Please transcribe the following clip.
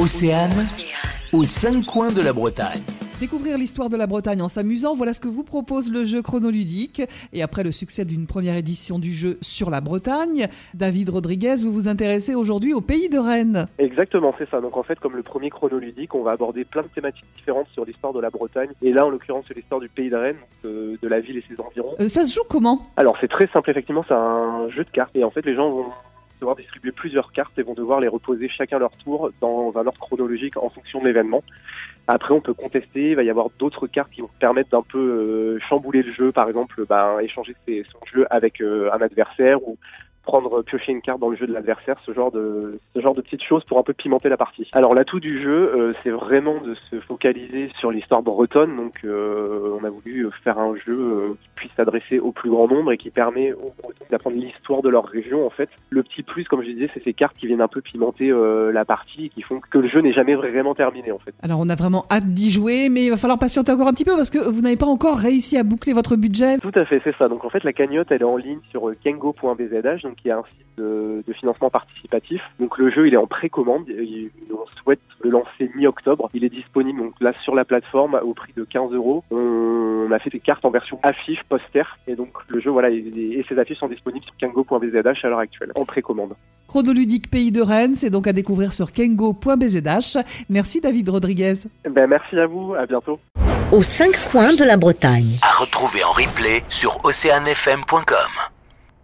Océane, aux cinq coins de la Bretagne. Découvrir l'histoire de la Bretagne en s'amusant, voilà ce que vous propose le jeu chronoludique. Et après le succès d'une première édition du jeu sur la Bretagne, David Rodriguez, vous vous intéressez aujourd'hui au pays de Rennes. Exactement, c'est ça. Donc en fait, comme le premier chronoludique, on va aborder plein de thématiques différentes sur l'histoire de la Bretagne. Et là, en l'occurrence, c'est l'histoire du pays de Rennes, de, de la ville et ses environs. Euh, ça se joue comment? Alors c'est très simple, effectivement, c'est un jeu de cartes. Et en fait, les gens vont devoir distribuer plusieurs cartes et vont devoir les reposer chacun leur tour dans un ordre chronologique en fonction de l'événement. Après, on peut contester. Il va y avoir d'autres cartes qui vont permettre d'un peu euh, chambouler le jeu. Par exemple, ben, échanger ses, son jeu avec euh, un adversaire ou prendre piocher une carte dans le jeu de l'adversaire, ce genre de ce genre de petites choses pour un peu pimenter la partie. Alors l'atout du jeu, euh, c'est vraiment de se focaliser sur l'histoire bretonne. Donc euh, on a voulu faire un jeu euh, qui puisse s'adresser au plus grand nombre et qui permet aux Bretons d'apprendre l'histoire de leur région. En fait, le petit plus, comme je disais, c'est ces cartes qui viennent un peu pimenter euh, la partie et qui font que le jeu n'est jamais vraiment terminé en fait. Alors on a vraiment hâte d'y jouer, mais il va falloir patienter encore un petit peu parce que vous n'avez pas encore réussi à boucler votre budget. Tout à fait, c'est ça. Donc en fait, la cagnotte, elle est en ligne sur euh, kengo.bzh, donc qui est un site de, de financement participatif. Donc le jeu, il est en précommande. Et On souhaite le lancer mi-octobre. Il est disponible donc là sur la plateforme au prix de 15 euros. On a fait des cartes en version affiche, poster, et donc le jeu, voilà, et, et ces affiches sont disponibles sur kengo.bzh à l'heure actuelle, en précommande. Chronoludique Pays de Rennes, c'est donc à découvrir sur kengo.bzh. Merci David Rodriguez. Ben merci à vous, à bientôt. aux cinq coins de la Bretagne. À retrouver en replay sur oceanfm.com.